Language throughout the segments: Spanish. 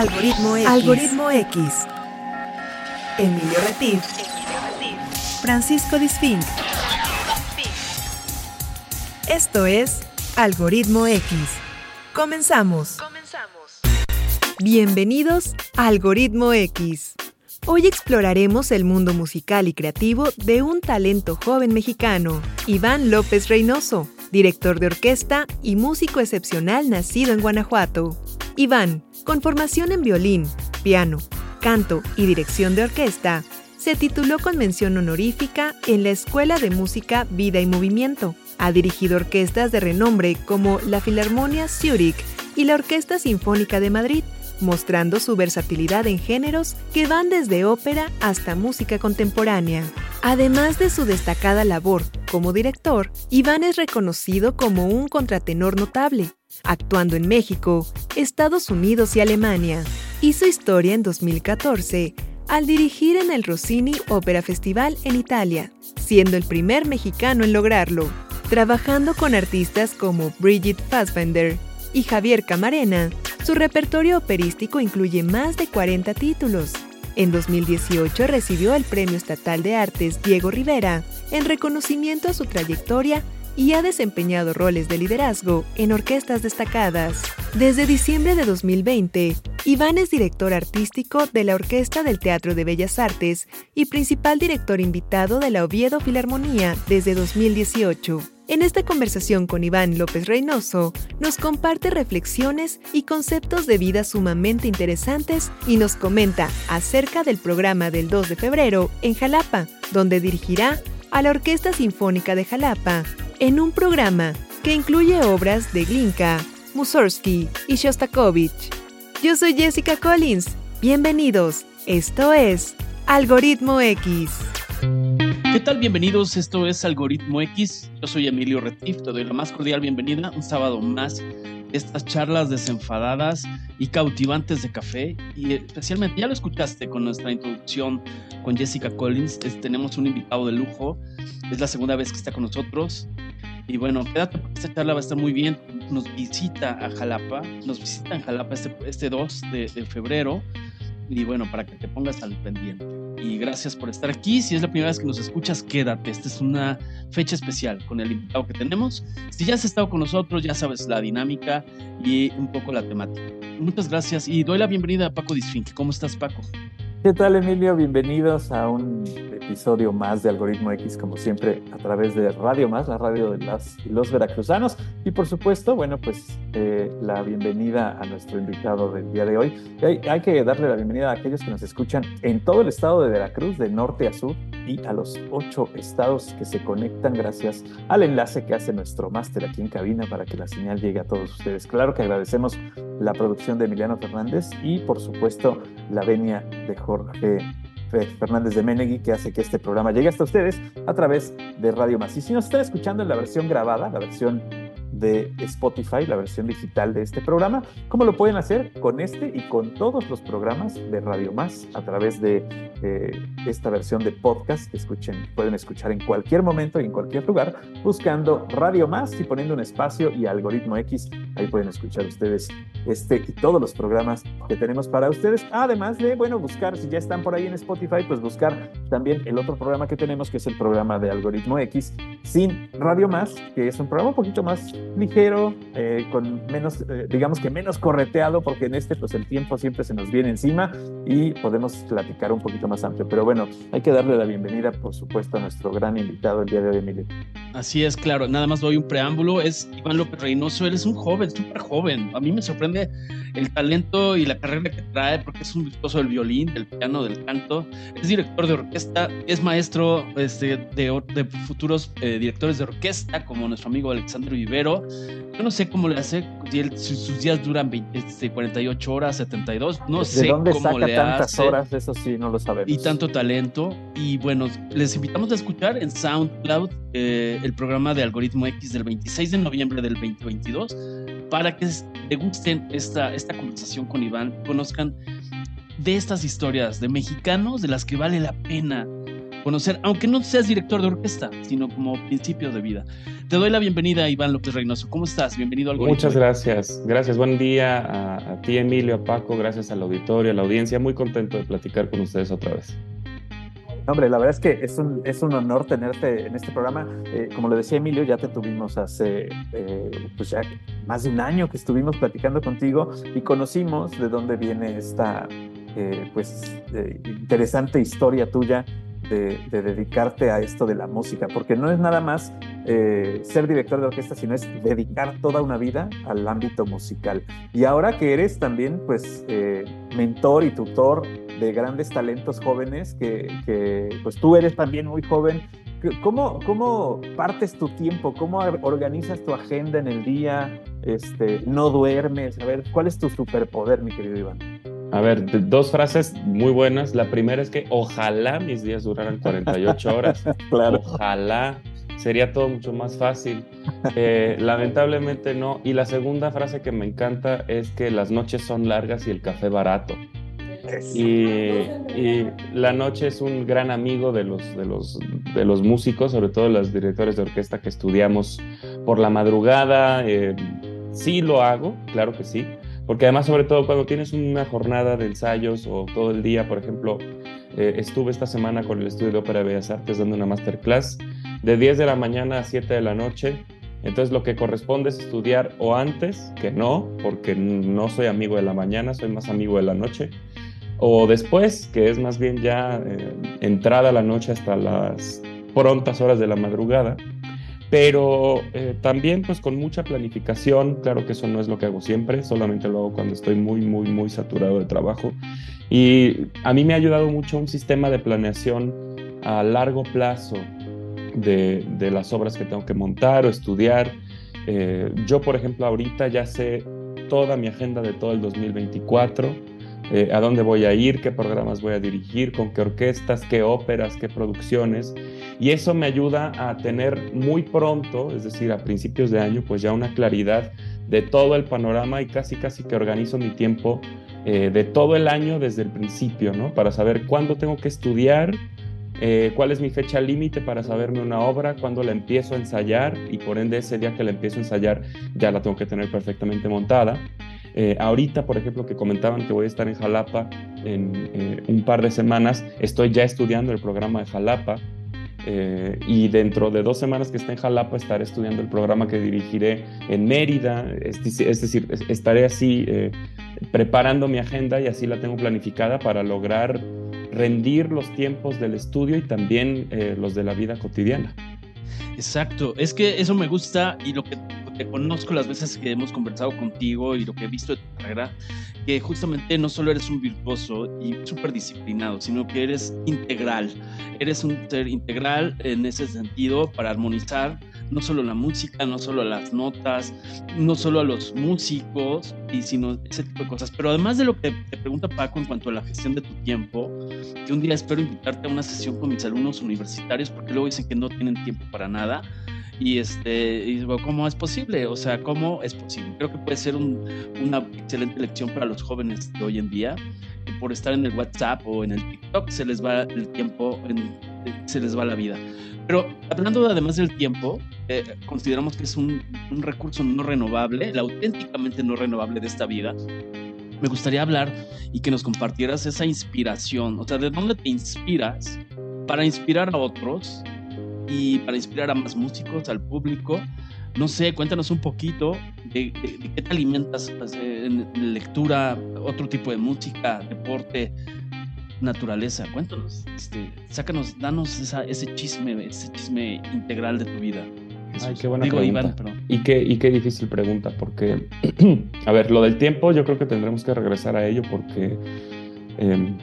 Algoritmo X. Algoritmo X. Emilio Retif. Francisco Disfink. Esto es Algoritmo X. Comenzamos. Comenzamos. Bienvenidos a Algoritmo X. Hoy exploraremos el mundo musical y creativo de un talento joven mexicano, Iván López Reynoso, director de orquesta y músico excepcional nacido en Guanajuato. Iván, con formación en violín, piano, canto y dirección de orquesta, se tituló con mención honorífica en la Escuela de Música Vida y Movimiento. Ha dirigido orquestas de renombre como la Filarmonia Zurich y la Orquesta Sinfónica de Madrid, mostrando su versatilidad en géneros que van desde ópera hasta música contemporánea. Además de su destacada labor como director, Iván es reconocido como un contratenor notable, actuando en México, Estados Unidos y Alemania. Hizo historia en 2014 al dirigir en el Rossini Opera Festival en Italia, siendo el primer mexicano en lograrlo, trabajando con artistas como Brigitte Fassbender y Javier Camarena. Su repertorio operístico incluye más de 40 títulos. En 2018 recibió el Premio Estatal de Artes Diego Rivera en reconocimiento a su trayectoria y ha desempeñado roles de liderazgo en orquestas destacadas. Desde diciembre de 2020, Iván es director artístico de la Orquesta del Teatro de Bellas Artes y principal director invitado de la Oviedo Filarmonía desde 2018. En esta conversación con Iván López Reynoso, nos comparte reflexiones y conceptos de vida sumamente interesantes y nos comenta acerca del programa del 2 de febrero en Jalapa, donde dirigirá a la Orquesta Sinfónica de Jalapa en un programa que incluye obras de Glinka, Mussorgsky y Shostakovich. Yo soy Jessica Collins. Bienvenidos. Esto es Algoritmo X. ¿Qué tal? Bienvenidos. Esto es Algoritmo X. Yo soy Emilio Retif. Te doy la más cordial bienvenida un sábado más estas charlas desenfadadas y cautivantes de café. Y especialmente, ya lo escuchaste con nuestra introducción con Jessica Collins. tenemos un invitado de lujo. Es la segunda vez que está con nosotros. Y bueno, quédate porque esta charla va a estar muy bien. Nos visita a Jalapa, nos visita en Jalapa este, este 2 de, de febrero. Y bueno, para que te pongas al pendiente. Y gracias por estar aquí. Si es la primera vez que nos escuchas, quédate. Esta es una fecha especial con el invitado que tenemos. Si ya has estado con nosotros, ya sabes la dinámica y un poco la temática. Muchas gracias y doy la bienvenida a Paco Disfinque. ¿Cómo estás, Paco? ¿Qué tal, Emilio? Bienvenidos a un episodio más de Algoritmo X, como siempre, a través de Radio Más, la radio de las, los veracruzanos. Y por supuesto, bueno, pues eh, la bienvenida a nuestro invitado del día de hoy. Hay, hay, que darle la bienvenida a aquellos que nos escuchan en todo el estado de Veracruz, de norte a sur, y a los ocho estados que se conectan gracias al enlace que hace nuestro máster aquí en cabina para que la señal llegue a todos ustedes. Claro que agradecemos la producción de Emiliano Fernández y, por supuesto, la venia de Jorge Fernández de Menegui, que hace que este programa llegue hasta ustedes a través de Radio Más. Y si nos están escuchando en la versión grabada, la versión de Spotify, la versión digital de este programa, ¿cómo lo pueden hacer? Con este y con todos los programas de Radio Más a través de eh, esta versión de podcast que escuchen, pueden escuchar en cualquier momento y en cualquier lugar, buscando Radio Más y poniendo un espacio y algoritmo X. Ahí pueden escuchar ustedes este y todos los programas que tenemos para ustedes. Además de, bueno, buscar, si ya están por ahí en Spotify, pues buscar también el otro programa que tenemos, que es el programa de algoritmo X, sin Radio Más, que es un programa un poquito más ligero, eh, con menos, eh, digamos que menos correteado, porque en este pues el tiempo siempre se nos viene encima y podemos platicar un poquito más amplio. Pero bueno, hay que darle la bienvenida, por supuesto, a nuestro gran invitado el día de hoy, Emilio. Así es, claro, nada más doy un preámbulo, es Iván López Reynoso, él es un joven, súper joven, a mí me sorprende el talento y la carrera que trae, porque es un virtuoso del violín, del piano, del canto, es director de orquesta, es maestro este, de, futuros eh, directores de orquesta, como nuestro amigo Alexandro Vivero. Yo no sé cómo le hace, si, él, sus días duran 20, 48 este, horas, 72, no ¿De sé dónde cómo saca le tantas hace. horas? Eso sí, no lo sabemos. Y tanto talento. Y bueno, les invitamos a escuchar en SoundCloud eh, el programa de Algoritmo X del 26 de noviembre del 2022 para que degusten esta, esta conversación con Iván, conozcan de estas historias de mexicanos de las que vale la pena conocer, aunque no seas director de orquesta, sino como principios de vida. Te doy la bienvenida, Iván López Reynoso. ¿Cómo estás? Bienvenido al Muchas gracias. Gracias. Buen día a, a ti, Emilio, a Paco. Gracias al auditorio, a la audiencia. Muy contento de platicar con ustedes otra vez. Hombre, la verdad es que es un, es un honor tenerte en este programa. Eh, como lo decía Emilio, ya te tuvimos hace eh, pues ya más de un año que estuvimos platicando contigo y conocimos de dónde viene esta eh, pues interesante historia tuya de, de, dedicarte a esto de la música, porque no es nada más ser director de orquesta, sino es dedicar toda una vida al ámbito musical. Y ahora que eres también pues mentor y tutor de grandes talentos jóvenes que, pues tú eres también muy joven. ¿Cómo, ¿Cómo partes tu tiempo? ¿Cómo organizas tu agenda en el día? Este, ¿No duermes? A ver, ¿cuál es tu superpoder, mi querido Iván? A ver, dos frases muy buenas. La primera es que ojalá mis días duraran 48 horas. claro. Ojalá. Sería todo mucho más fácil. Eh, lamentablemente no. Y la segunda frase que me encanta es que las noches son largas y el café barato. Y, La Noche es un gran amigo de los, de, los, de los músicos, sobre todo los directores de orquesta que estudiamos por la madrugada. Eh, sí lo hago, claro que sí, porque además sobre todo cuando tienes una jornada de ensayos o todo el día, por ejemplo, eh, estuve esta semana con el Estudio de Ópera de Bellas Artes dando una masterclass de 10 de la mañana a 7 de la noche. Entonces lo que corresponde es estudiar o antes, que no, porque no soy amigo de la mañana, soy más amigo de la noche o después, que es más bien ya eh, entrada la noche hasta las prontas horas de la madrugada, pero eh, también pues con mucha planificación, claro que eso no es lo que hago siempre, solamente lo hago cuando estoy muy, muy, muy saturado de trabajo y a mí me ha ayudado mucho un sistema de planeación a largo plazo de, de las obras que tengo que montar o estudiar. Eh, yo, por ejemplo, ahorita ya sé toda mi agenda de todo el 2024 eh, a dónde voy a ir, qué programas voy a dirigir, con qué orquestas, qué óperas, qué producciones. Y eso me ayuda a tener muy pronto, es decir, a principios de año, pues ya una claridad de todo el panorama y casi casi que organizo mi tiempo eh, de todo el año desde el principio, ¿no? Para saber cuándo tengo que estudiar, eh, cuál es mi fecha límite para saberme una obra, cuándo la empiezo a ensayar y por ende ese día que la empiezo a ensayar ya la tengo que tener perfectamente montada. Eh, ahorita, por ejemplo, que comentaban que voy a estar en Jalapa en eh, un par de semanas, estoy ya estudiando el programa de Jalapa eh, y dentro de dos semanas que esté en Jalapa estaré estudiando el programa que dirigiré en Mérida, es, decir, estaré así preparando mi agenda y así la tengo planificada para lograr rendir los tiempos del estudio y también los de la vida cotidiana. Exacto, es que eso me gusta y lo que conozco las veces que hemos conversado contigo y lo que he visto de tu carrera, que justamente no solo eres un virtuoso y súper disciplinado, sino que eres integral. Eres un ser integral en ese sentido para armonizar no solo la música, no solo las notas, no solo a los músicos, y sino ese tipo de cosas. Pero además de lo que te pregunta Paco en cuanto a la gestión de tu tiempo, que un día espero invitarte a una sesión con mis alumnos universitarios, porque luego dicen que no tienen tiempo para nada y este y cómo es posible o sea cómo es posible creo que puede ser una excelente lección para los jóvenes de hoy en día que por estar en el WhatsApp o en el TikTok se les va el tiempo se les va la vida. Pero hablando además del tiempo eh, consideramos que es un, un recurso no renovable el auténticamente no renovable de esta vida. Me gustaría hablar y que nos compartieras esa inspiración o sea de dónde te inspiras para inspirar a otros y para inspirar a más músicos, al público. No sé, cuéntanos un poquito de, qué te alimentas pues, en lectura, otro tipo de música, deporte, naturaleza. Cuéntanos, este, sácanos, danos ese chisme, ese chisme integral de tu vida. Ay, qué buena pregunta. y, qué, y qué difícil pregunta, porque, a ver, lo del tiempo yo creo que tendremos que regresar a ello porque em,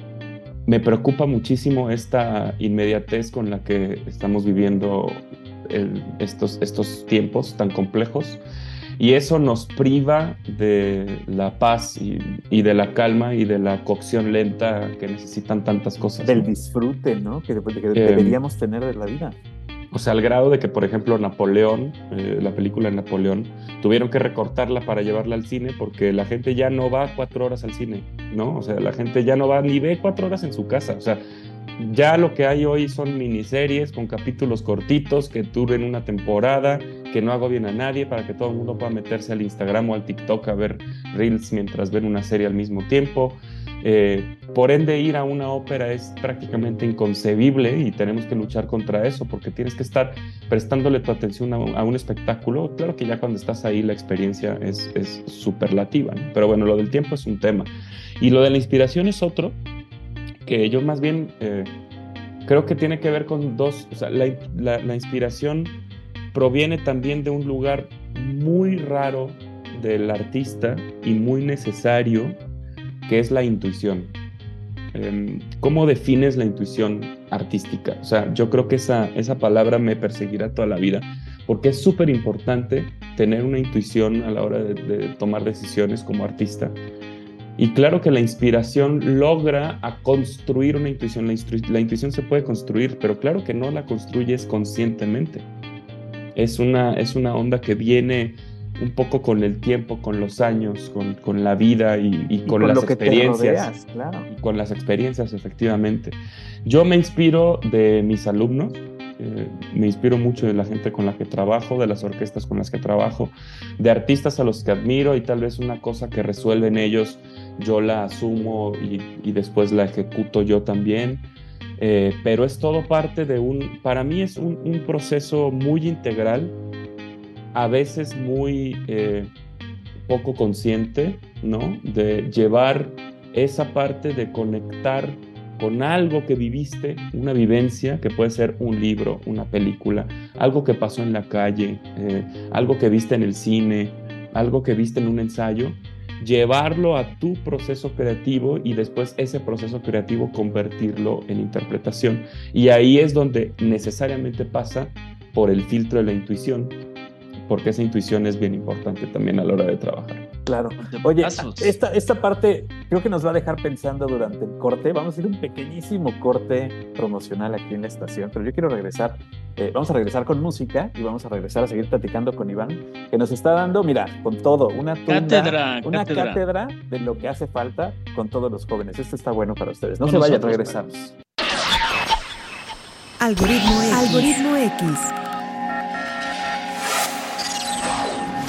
me preocupa muchísimo esta inmediatez con la que estamos viviendo estos, estos tiempos tan complejos y eso nos priva de la paz y, de la calma y de la cocción lenta que necesitan tantas cosas. Del disfrute, ¿no? Que, que em, deberíamos tener de la vida. O sea, al grado de que, por ejemplo, Napoleón, eh, la película Napoleón, tuvieron que recortarla para llevarla al cine porque la gente ya no va cuatro horas al cine, ¿no? O sea, la gente ya no va ni ve cuatro horas en su casa. O sea, Ya lo que hay hoy son miniseries con capítulos cortitos que duren una temporada, que no hago bien a nadie para que todo el mundo pueda meterse al Instagram o al TikTok a ver reels mientras ven una serie al mismo tiempo. Eh, por ende, ir a una ópera es prácticamente inconcebible y tenemos que luchar contra eso porque tienes que estar prestándole tu atención a, un espectáculo. Claro que ya cuando estás ahí la experiencia es, es superlativa, pero bueno, lo del tiempo es un tema. Y lo de la inspiración es otro, que yo más bien eh, creo que tiene que ver con dos, o sea, la, la inspiración proviene también de un lugar muy raro del artista y muy necesario, que es la intuición. Em, ¿Cómo defines la intuición artística? O sea, yo creo que esa, esa palabra me perseguirá toda la vida, porque es súper importante tener una intuición a la hora de, tomar decisiones como artista. Y claro que la inspiración logra a construir una intuición. La, la, intuición se puede construir, pero claro que no la construyes conscientemente. Es una, es una onda que viene un poco con el tiempo, con los años, con, la vida y, con, las experiencias. Y con las experiencias, efectivamente. Yo me inspiro de mis alumnos, eh, me inspiro mucho de la gente con la que trabajo, de las orquestas con las que trabajo, de artistas a los que admiro y tal vez una cosa que resuelven ellos, yo la asumo y, después la ejecuto yo también. Eh, pero es todo parte de un, para mí es un, un proceso muy integral a veces muy eh, poco consciente, ¿no? De llevar esa parte de conectar con algo que viviste, una vivencia que puede ser un libro, una película, algo que pasó en la calle, eh, algo que viste en el cine, algo que viste en un ensayo, llevarlo a tu proceso creativo y después ese proceso creativo convertirlo en interpretación. Y ahí es donde necesariamente pasa por el filtro de la intuición, porque esa intuición es bien importante también a la hora de trabajar. Claro. Oye, esta, esta parte creo que nos va a dejar pensando durante el corte. Vamos a ir un pequeñísimo corte promocional aquí en la estación, pero yo quiero regresar. Eh, vamos a regresar con música y vamos a regresar a seguir platicando con Iván, que nos está dando, mira, con todo, una cátedra, una cátedra. de lo que hace falta con todos los jóvenes. Esto está bueno para ustedes. No se vayan, regresamos. Algoritmo Algoritmo X.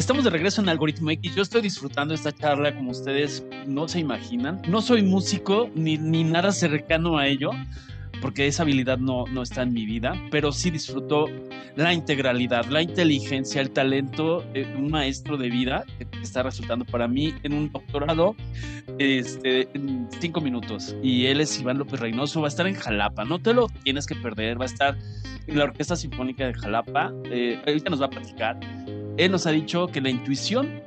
Estamos de regreso en Algoritmo X. Yo estoy disfrutando esta charla como ustedes no se imaginan. No soy músico ni, ni nada cercano a ello, porque esa habilidad no, no está en mi vida, pero sí disfruto la integralidad, la inteligencia, el talento de un maestro de vida que está resultando para mí en un doctorado este, en cinco minutos. Y él es Iván López Reynoso, va a estar en Jalapa, no te lo tienes que perder, va a estar en la Orquesta Sinfónica de Jalapa. Eh, ahorita nos va a platicar él nos ha dicho que la intuición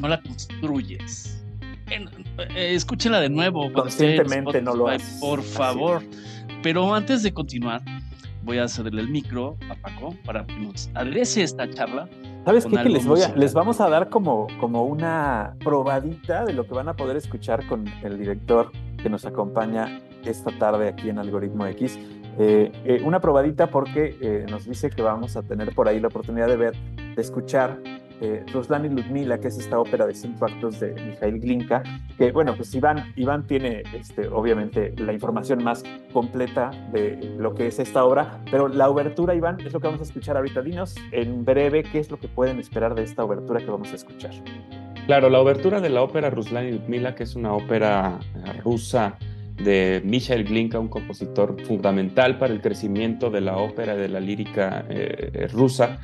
no la construyes. Eh, escúchenla de nuevo. Conscientemente no lo haces. Por favor. Pero antes de continuar, voy a cederle el micro a Paco para que nos adrese esta charla. ¿Sabes qué? Que les, voy a, les vamos a dar como, como una probadita de lo que van a poder escuchar con el director que nos acompaña esta tarde aquí en Algoritmo X. Eh, eh, una probadita porque eh, nos dice que vamos a tener por ahí la oportunidad de ver, de escuchar eh, Ruslan y Ludmila, que es esta ópera de cinco actos de Mikhail Glinka, que bueno, pues Iván, Iván tiene este, obviamente la información más completa de lo que es esta obra, pero la obertura, Iván, es lo que vamos a escuchar ahorita. Dinos en breve qué es lo que pueden esperar de esta obertura que vamos a escuchar. Claro, la obertura de la ópera Ruslan y Ludmila, que es una ópera rusa de Michael Glinka, un compositor fundamental para el crecimiento de la ópera de la lírica eh, rusa.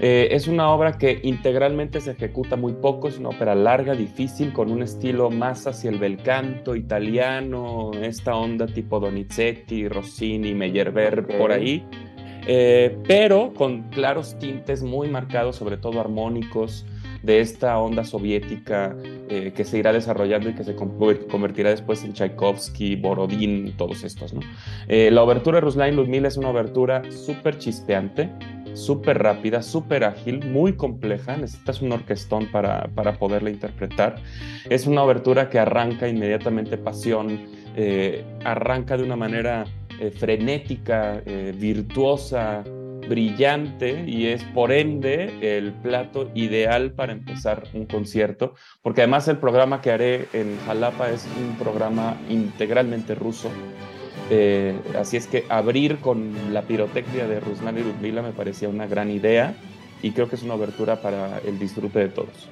Eh, es una obra que integralmente se ejecuta muy poco, es una ópera larga, difícil, con un estilo más hacia el bel canto italiano, esta onda tipo Donizetti, Rossini, Meyerbeer, por ahí. Eh, pero con claros tintes muy marcados, sobre todo armónicos, de esta onda soviética eh, que se irá desarrollando y que se convertirá después en Tchaikovsky, Borodín, todos estos. ¿no? La obertura de Ruslan Ludmila es una obertura súper chispeante, súper rápida, súper ágil, muy compleja. Necesitas un orquestón para, para poderla interpretar. Es una obertura que arranca inmediatamente pasión, eh, arranca de una manera eh, frenética, eh, virtuosa, brillante y es por ende el plato ideal para empezar un concierto, porque además el programa que haré en Jalapa es un programa integralmente ruso. Eh, así es que abrir con la pirotecnia de Ruslan y Ludmila me parecía una gran idea y creo que es una obertura para el disfrute de todos.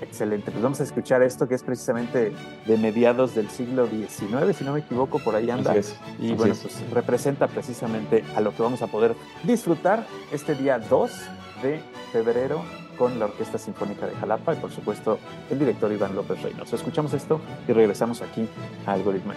Excelente, pues vamos a escuchar esto que es precisamente de mediados del siglo XIX, si no me equivoco, por ahí anda. y bueno, pues representa precisamente a lo que vamos a poder disfrutar este día 2 de febrero con la Orquesta Sinfónica de Jalapa y por supuesto el director Iván López Reynoso. Escuchamos esto y regresamos aquí a Algoritmo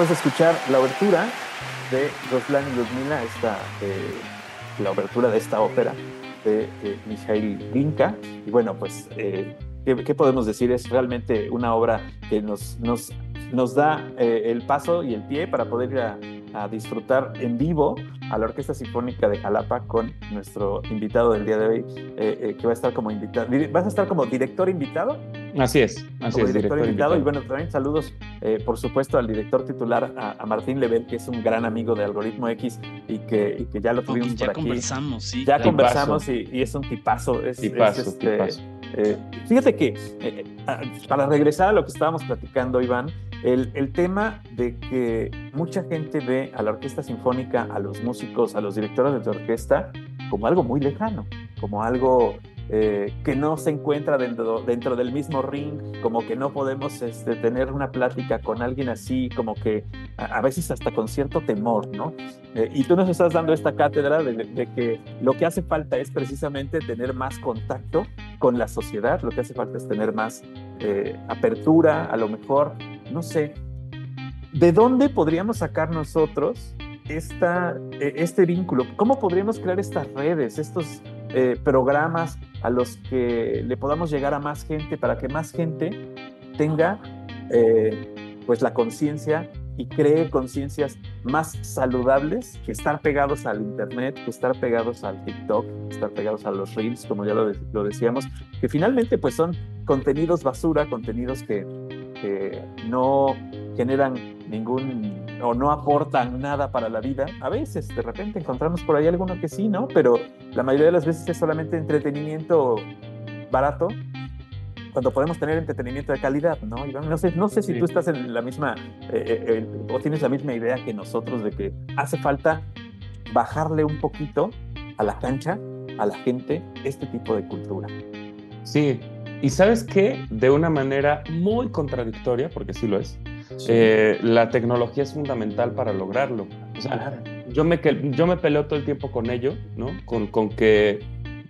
acabas de escuchar la obertura de Ruslan y Luzmila, esta, eh, la obertura de esta ópera de eh, Mikhail Glinka. Y bueno, pues, eh, ¿qué, podemos decir? Es realmente una obra que nos, nos, nos da el paso y el pie para poder ir a, a disfrutar en vivo a la Orquesta Sinfónica de Jalapa con nuestro invitado del día de hoy, que va a estar como invitado. ¿Vas a estar como director invitado? Así es, así es. Director, invitado. Y bueno, también saludos, eh, por supuesto, al director titular, a, Martín Lebel, que es un gran amigo de Algoritmo X y que, y que ya lo tuvimos ya por aquí. conversamos, sí. Ya conversamos y, y, es un tipazo. Es, tipazo, este, tipazo. Eh, fíjate que, eh, para regresar a lo que estábamos platicando, Iván, el, el, tema de que mucha gente ve a la orquesta sinfónica, a los músicos, a los directores de orquesta, como algo muy lejano, como algo eh, que no se encuentra dentro, dentro del mismo ring, como que no podemos este, tener una plática con alguien así, como que a, veces hasta con cierto temor, ¿no? Eh, y tú nos estás dando esta cátedra de, que lo que hace falta es precisamente tener más contacto con la sociedad, lo que hace falta es tener más eh, apertura, a lo mejor, no sé, ¿de dónde podríamos sacar nosotros esta, este vínculo? ¿Cómo podríamos crear estas redes, estos programas a los que le podamos llegar a más gente para que más gente tenga eh, pues la conciencia y cree conciencias más saludables que estar pegados al internet, que estar pegados al TikTok, que estar pegados a los reels, como ya lo, decíamos, que finalmente pues son contenidos basura, contenidos que no generan ningún o no aportan nada para la vida. A veces, de repente, encontramos por ahí alguno que sí, ¿no? Pero la mayoría de las veces es solamente entretenimiento barato, cuando podemos tener entretenimiento de calidad, ¿no? no sé, no sé si tú estás en la misma, eh, eh, o tienes la misma idea que nosotros de que hace falta bajarle un poquito a la cancha, a la gente, este tipo de cultura. Sí, y sabes qué, de una manera muy contradictoria, porque sí lo es, eh, la tecnología es fundamental para lograrlo. yo, me, yo me peleo todo el tiempo con ello, ¿no? Con, con que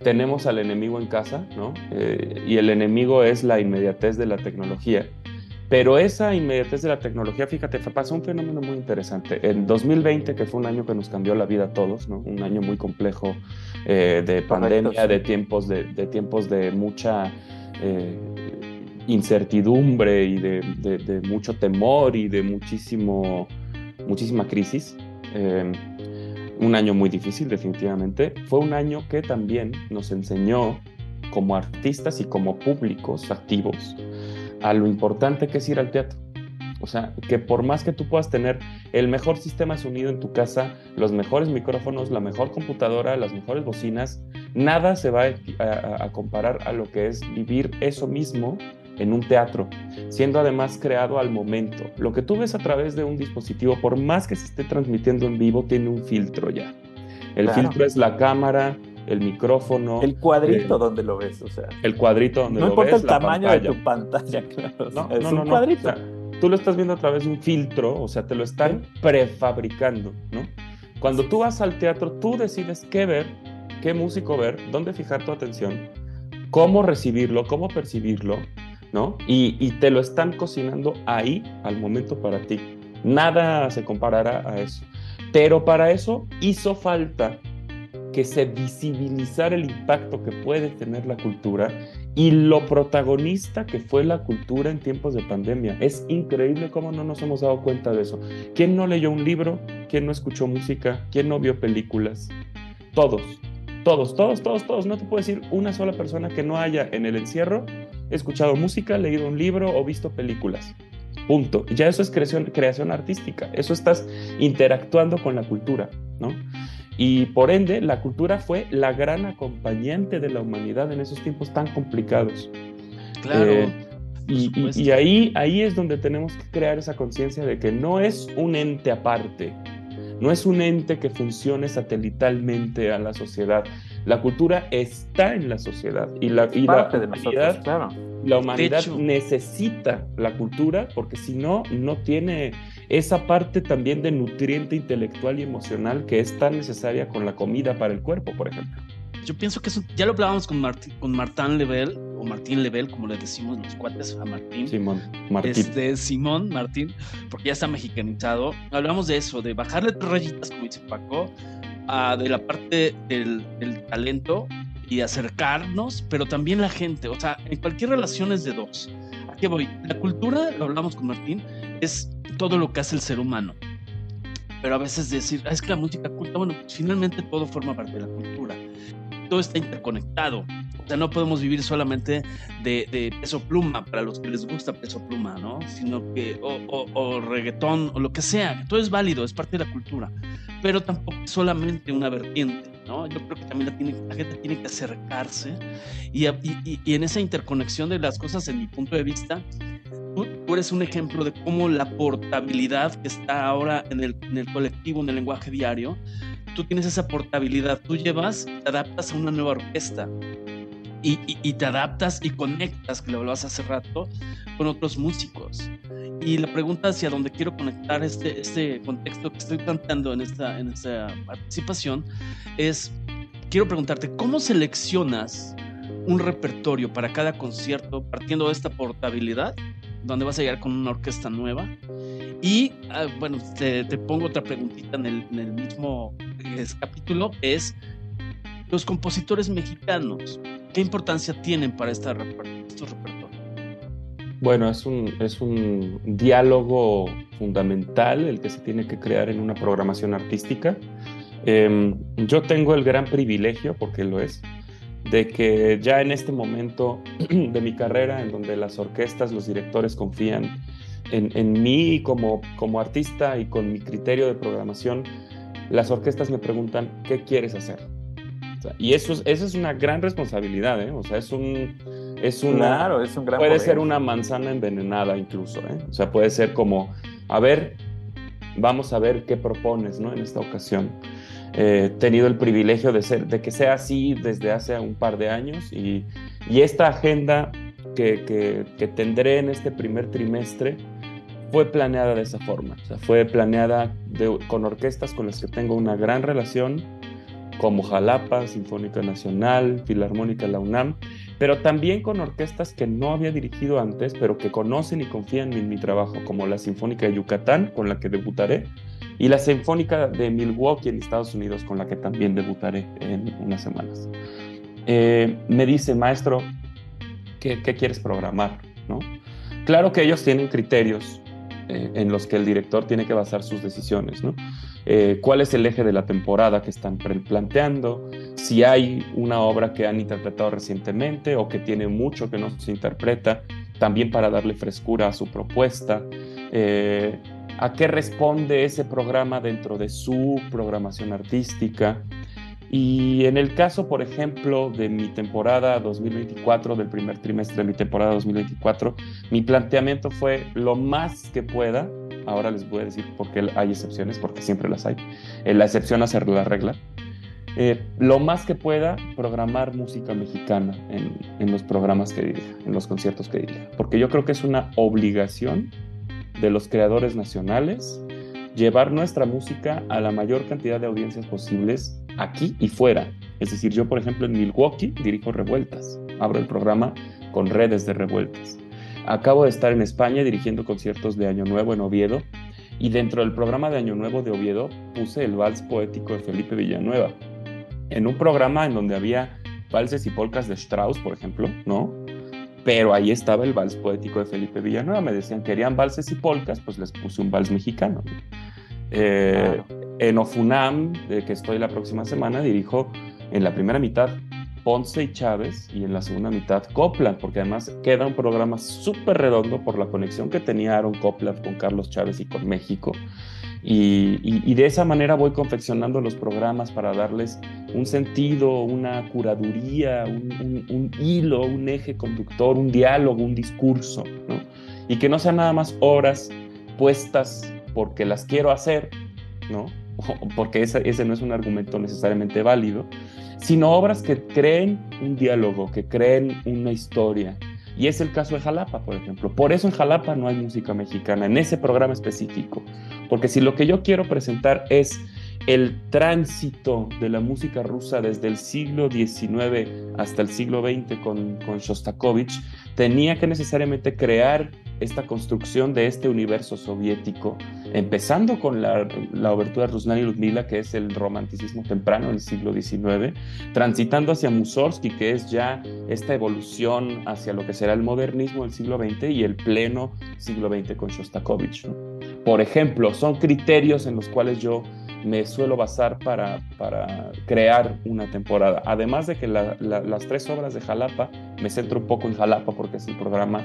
tenemos al enemigo en casa, ¿no? Eh, y el enemigo es la inmediatez de la tecnología. Pero esa inmediatez de la tecnología, fíjate, pasó un fenómeno muy interesante. En 2020, que fue un año que nos cambió la vida a todos, ¿no? Un año muy complejo eh, de pandemia, de, tiempos de, de, tiempos de mucha incertidumbre y de, mucho temor y de muchísimo, muchísima crisis. Eh, un año muy difícil, definitivamente. Fue un año que también nos enseñó como artistas y como públicos activos a lo importante que es ir al teatro. O sea, que por más que tú puedas tener el mejor sistema sonido en tu casa, los mejores micrófonos, la mejor computadora, las mejores bocinas, nada se va a comparar a lo que es vivir eso mismo en un teatro, siendo además creado al momento. Lo que tú ves a través de un dispositivo, por más que se esté transmitiendo en vivo, tiene un filtro ya. El filtro es la cámara, el micrófono. El cuadrito donde lo ves, o sea. El cuadrito donde lo ves. No importa el tamaño de tu pantalla, claro. No, es un cuadrito. tú lo estás viendo a través de un filtro, o sea, te lo están prefabricando, ¿no? Cuando tú vas al teatro, tú decides qué ver, qué músico ver, dónde fijar tu atención, cómo recibirlo, cómo percibirlo, ¿no? Y, te lo están cocinando ahí al momento para ti. Nada se comparará a eso. Pero para eso hizo falta que se visibilizara el impacto que puede tener la cultura y lo protagonista que fue la cultura en tiempos de pandemia. Es increíble cómo no nos hemos dado cuenta de eso. ¿Quién no leyó un libro? ¿Quién no escuchó música? ¿Quién no vio películas? Todos, todos, todos, todos, todos. No te puedo decir una sola persona que no haya en el encierro escuchado música, leído un libro o visto películas. Punto. Ya eso es creación, creación artística. Eso estás interactuando con la cultura, ¿no? Y por ende, la cultura fue la gran acompañante de la humanidad en esos tiempos tan complicados. Claro. Eh, y, y, ahí, ahí es donde tenemos que crear esa conciencia de que no es un ente aparte, no es un ente que funcione satelitalmente a la sociedad. La cultura está en la sociedad y la, y la humanidad, la humanidad necesita la cultura porque si no, no tiene esa parte también de nutriente intelectual y emocional que es tan necesaria con la comida para el cuerpo, por ejemplo. Yo pienso que eso, ya lo hablábamos con, con Martín Lebel, o Martín Lebel, como le decimos los cuates a Martín. Simón, Martín. Este, Simón, Martín, porque ya está mexicanizado. Hablamos de eso, de bajarle tres rayitas, como dice Paco, a, de la parte del, del talento y acercarnos, pero también la gente. O sea, en cualquier relación es de dos. ¿A qué voy? La cultura, lo hablamos con Martín, es todo lo que hace el ser humano. Pero a veces decir, "Ah, es que la música culta, bueno, pues finalmente todo forma parte de la cultura. Todo está interconectado. O sea, no podemos vivir solamente de, de peso pluma, para los que les gusta peso pluma, ¿no? Sino que, o, o- o reggaetón, o lo que sea. Todo es válido, es parte de la cultura. Pero tampoco es solamente una vertiente, ¿no? Yo creo que también la, tiene- la gente tiene que acercarse y, y- y en esa interconexión de las cosas, en mi punto de vista, tú, tú eres un ejemplo de cómo la portabilidad que está ahora en el, en el colectivo, en el lenguaje diario, tú tienes esa portabilidad, tú llevas, te adaptas a una nueva orquesta y, te adaptas y conectas, que lo hablabas hace rato, con otros músicos. Y la pregunta hacia donde quiero conectar este, este contexto que estoy planteando en esta participación es, quiero preguntarte, ¿cómo seleccionas un repertorio para cada concierto partiendo de esta portabilidad, donde vas a llegar con una orquesta nueva? Y ah, bueno, te, te pongo otra preguntita en el, mismo eh, capítulo, es los compositores mexicanos, ¿qué importancia tienen para esta estos repertorios? Bueno, es un, es un diálogo fundamental el que se tiene que crear en una programación artística. Em, yo tengo el gran privilegio, porque lo es, de que ya en este momento de mi carrera, en donde las orquestas, los directores confían en, en mí como, como artista y con mi criterio de programación, las orquestas me preguntan, ¿qué quieres hacer? O sea, y eso es, eso es una gran responsabilidad, ¿eh? O sea, es un... Es una, Claro, es un gran puede poder. ser una manzana envenenada incluso, ¿eh? O sea, puede ser como, a ver, vamos a ver qué propones, ¿no? En esta ocasión. Eh, tenido el privilegio de, ser, de que sea así desde hace un par de años y, y esta agenda que, que, que tendré en este primer trimestre fue planeada de esa forma. O sea, fue planeada de- con orquestas con las que tengo una gran relación, como Jalapa, Sinfónica Nacional, Filarmónica La UNAM, pero también con orquestas que no había dirigido antes, pero que conocen y confían en mi trabajo, como la Sinfónica de Yucatán, con la que debutaré, y la Sinfónica de Milwaukee en Estados Unidos, con la que también debutaré en unas semanas. Eh, me dice, maestro, ¿qué, qué quieres programar? ¿No? Claro que ellos tienen criterios eh, en los que el director tiene que basar sus decisiones, ¿no? Eh, ¿Cuál es el eje de la temporada que están planteando? Si hay una obra que han interpretado recientemente o que tiene mucho que no se interpreta, también para darle frescura a su propuesta. Eh, ¿A qué responde ese programa dentro de su programación artística? Y en el caso, por ejemplo, de mi temporada 2024, del primer trimestre de mi temporada 2024, mi planteamiento fue lo más que pueda. Ahora les voy a decir por qué hay excepciones, porque siempre las hay. Eh, la excepción hace la regla. Eh, lo más que pueda programar música mexicana en, en los programas que dirija, en los conciertos que dirija. Porque yo creo que es una obligación de los creadores nacionales llevar nuestra música a la mayor cantidad de audiencias posibles aquí y fuera. Es decir, yo por ejemplo en Milwaukee dirijo Revueltas, abro el programa con redes de Revueltas. Acabo de estar en España dirigiendo conciertos de Año Nuevo en Oviedo y dentro del programa de Año Nuevo de Oviedo puse el vals poético de Felipe Villanueva. En un programa en donde había valses y polcas de Strauss, por ejemplo, ¿no? Pero ahí estaba el vals poético de Felipe Villanueva. Me decían, querían valses y polcas, pues les puse un vals mexicano. ¿no? Eh, En Ofunam, de que estoy la próxima semana, dirijo en la primera mitad Ponce y Chávez y en la segunda mitad Copland, porque además queda un programa súper redondo por la conexión que tenía Aaron Copland con Carlos Chávez y con México. Y, de esa manera voy confeccionando los programas para darles un sentido, una curaduría, un, hilo, un eje conductor, un diálogo, un discurso, ¿no? Y que no sean nada más horas puestas porque las quiero hacer, ¿no? Porque ese, ese no es un argumento necesariamente válido, sino obras que creen un diálogo, que creen una historia. Y es el caso de Jalapa, por ejemplo. Por eso en Jalapa no hay música mexicana, en ese programa específico. Porque si lo que yo quiero presentar es el tránsito de la música rusa desde el siglo XIX hasta el siglo XX con, Shostakovich tenía que necesariamente crear esta construcción de este universo soviético, empezando con la, la obertura Ruslan y Ludmila, que es el romanticismo temprano del siglo XIX, transitando hacia Mussorgsky, que es ya esta evolución hacia lo que será el modernismo del siglo XX y el pleno siglo XX con Shostakovich. Por ejemplo, son criterios en los cuales yo me suelo basar para, para crear una temporada. Además de que las tres obras de Jalapa, me centro un poco en Jalapa porque es el programa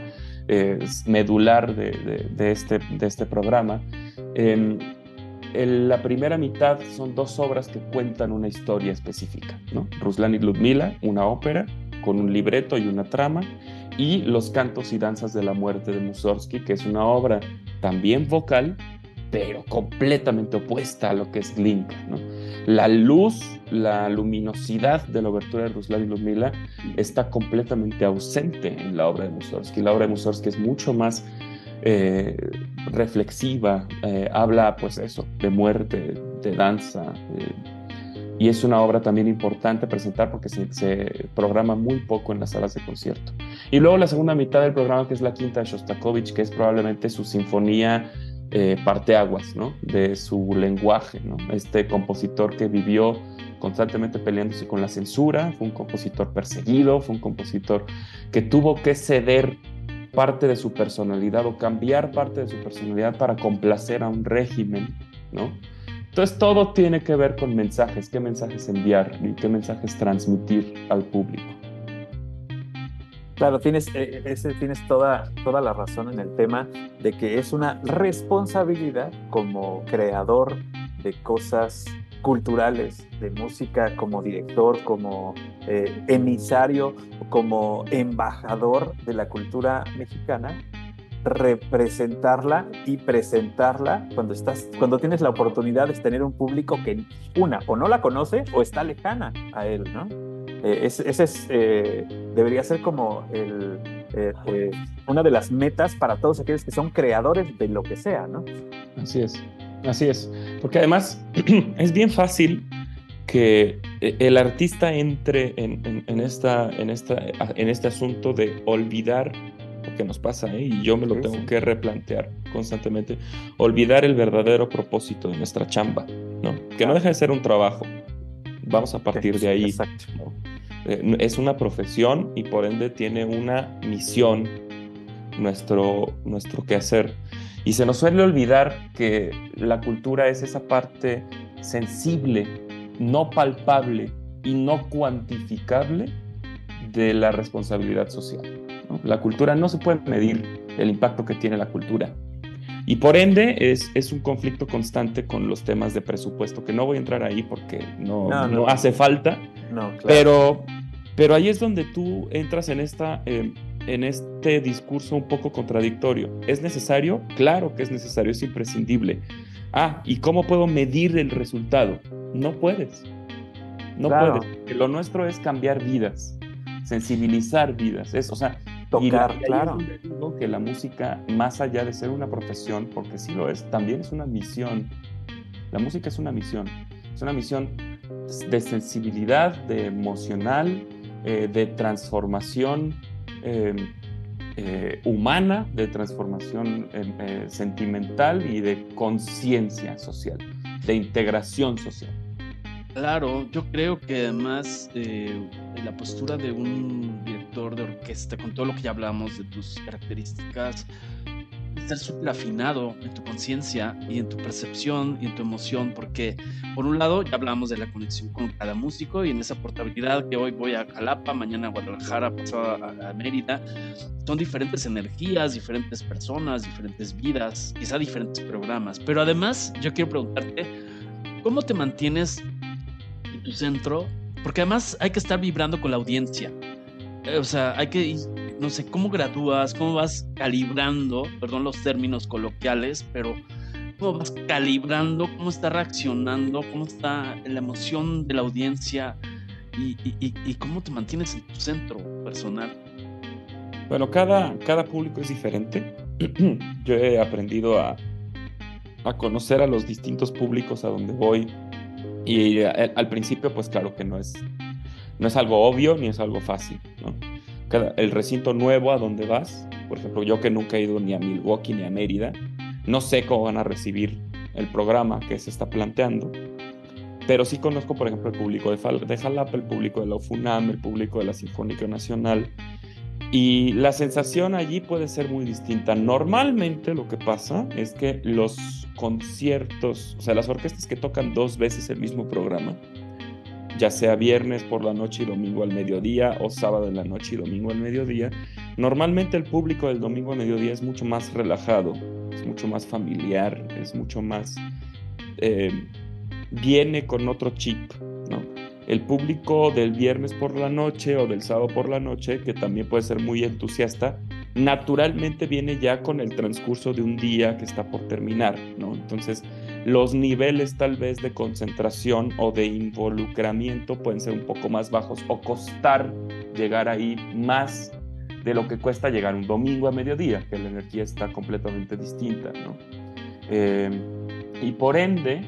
medular de, de, este, de este programa. en la primera mitad son dos obras que cuentan una historia específica, ¿no? Ruslan y Ludmila, una ópera con un libreto y una trama, y Los cantos y danzas de la muerte de Mussorgsky, que es una obra también vocal, pero completamente opuesta a lo que es Glinka. ¿no? La luz, la luminosidad de la obertura de Ruslan y Ludmila está completamente ausente en la obra de Mussorgsky. La obra de Mussorgsky es mucho más eh, reflexiva, eh, habla pues eso, de muerte, de danza, y es una obra también importante presentar porque se, se, programa muy poco en las salas de concierto. Y luego la segunda mitad del programa, que es la quinta de Shostakovich, que es probablemente su sinfonía eh, parteaguas ¿no? de su lenguaje. Este compositor que vivió constantemente peleándose con la censura, fue un compositor perseguido, fue un compositor que tuvo que ceder parte de su personalidad o cambiar parte de su personalidad para complacer a un régimen, ¿no? Entonces todo tiene que ver con mensajes, qué mensajes enviar y qué mensajes transmitir al público. Claro, tienes, eh, ese, tienes toda, toda la razón en el tema de que es una responsabilidad como creador de cosas culturales, de música, como director, como eh, emisario, como embajador de la cultura mexicana, representarla y presentarla cuando estás, cuando tienes la oportunidad de tener un público que una o no la conoce o está lejana a él, ¿no? Eh, ese, es, eh, debería ser como el, eh, una de las metas para todos aquellos que son creadores de lo que sea, ¿no? Así es, así es. Porque además es bien fácil que el artista entre en, en, esta, en, esta, en este asunto de olvidar lo que nos pasa, y yo me lo tengo que replantear constantemente, olvidar el verdadero propósito de nuestra chamba, ¿no? Que no deja de ser un trabajo. Vamos a partir de ahí. Exacto. Eh, es una profesión y por ende tiene una misión nuestro, nuestro quehacer. Y se nos suele olvidar que la cultura es esa parte sensible, no palpable y no cuantificable de la responsabilidad social. La cultura no se puede medir el impacto que tiene la cultura. Y por ende es, es un conflicto constante con los temas de presupuesto, que no voy a entrar ahí porque no, no, hace falta. No, pero, pero ahí es donde tú entras en, esta, eh, en este discurso un poco contradictorio. ¿Es necesario? Claro que es necesario, es imprescindible. Ah, ¿y cómo puedo medir el resultado? No puedes. No puedes. Lo nuestro es cambiar vidas, sensibilizar vidas. Es, o sea, tocar, claro. Digo que la música, más allá de ser una profesión, porque sí lo es, también es una misión. La música es una misión. Es una misión de sensibilidad, de emocional, eh, de transformación em, eh, humana, de transformación eh, sentimental y de conciencia social, de integración social. Claro, yo creo que además la postura de un director de orquesta, con todo lo que ya hablamos de tus características, estar súper afinado en tu conciencia y en tu percepción y en tu emoción, porque por un lado ya hablamos de la conexión con cada músico y en esa portabilidad que hoy voy a Calapa, mañana a Guadalajara, pasado a, a Mérida, son diferentes energías, diferentes personas, diferentes vidas, quizá diferentes programas, pero además yo quiero preguntarte, ¿cómo te mantienes en tu centro? Porque además hay que estar vibrando con la audiencia. O sea, hay que no sé, cómo gradúas, cómo vas calibrando, perdón los términos coloquiales, pero cómo vas calibrando, cómo está reaccionando, cómo está la emoción de la audiencia y, cómo te mantienes en tu centro personal. Bueno, cada, cada público es diferente. Yo he aprendido a, a conocer a los distintos públicos a donde voy Y eh, al principio, pues claro que no es, no es algo obvio ni es algo fácil, ¿no? El recinto nuevo a donde vas, por ejemplo, yo que nunca he ido ni a Milwaukee ni a Mérida, no sé cómo van a recibir el programa que se está planteando, pero sí conozco, por ejemplo, el público de, de Jalapa, el público de la UFUNAM, el público de la Sinfónica Nacional, y la sensación allí puede ser muy distinta. Normalmente lo que pasa es que los conciertos, o sea, las orquestas que tocan dos veces el mismo programa, ya sea viernes por la noche y domingo al mediodía o sábado en la noche y domingo al mediodía, normalmente el público del domingo al mediodía es mucho más relajado, es mucho más familiar, es mucho más... Eh, viene con otro chip, ¿no? El público del viernes por la noche o del sábado por la noche, que también puede ser muy entusiasta, naturalmente viene ya con el transcurso de un día que está por terminar, ¿no? Entonces, los niveles tal vez de concentración o de involucramiento pueden ser un poco más bajos o costar llegar ahí más de lo que cuesta llegar un domingo a mediodía, que la energía está completamente distinta, ¿no? Eh, y por ende,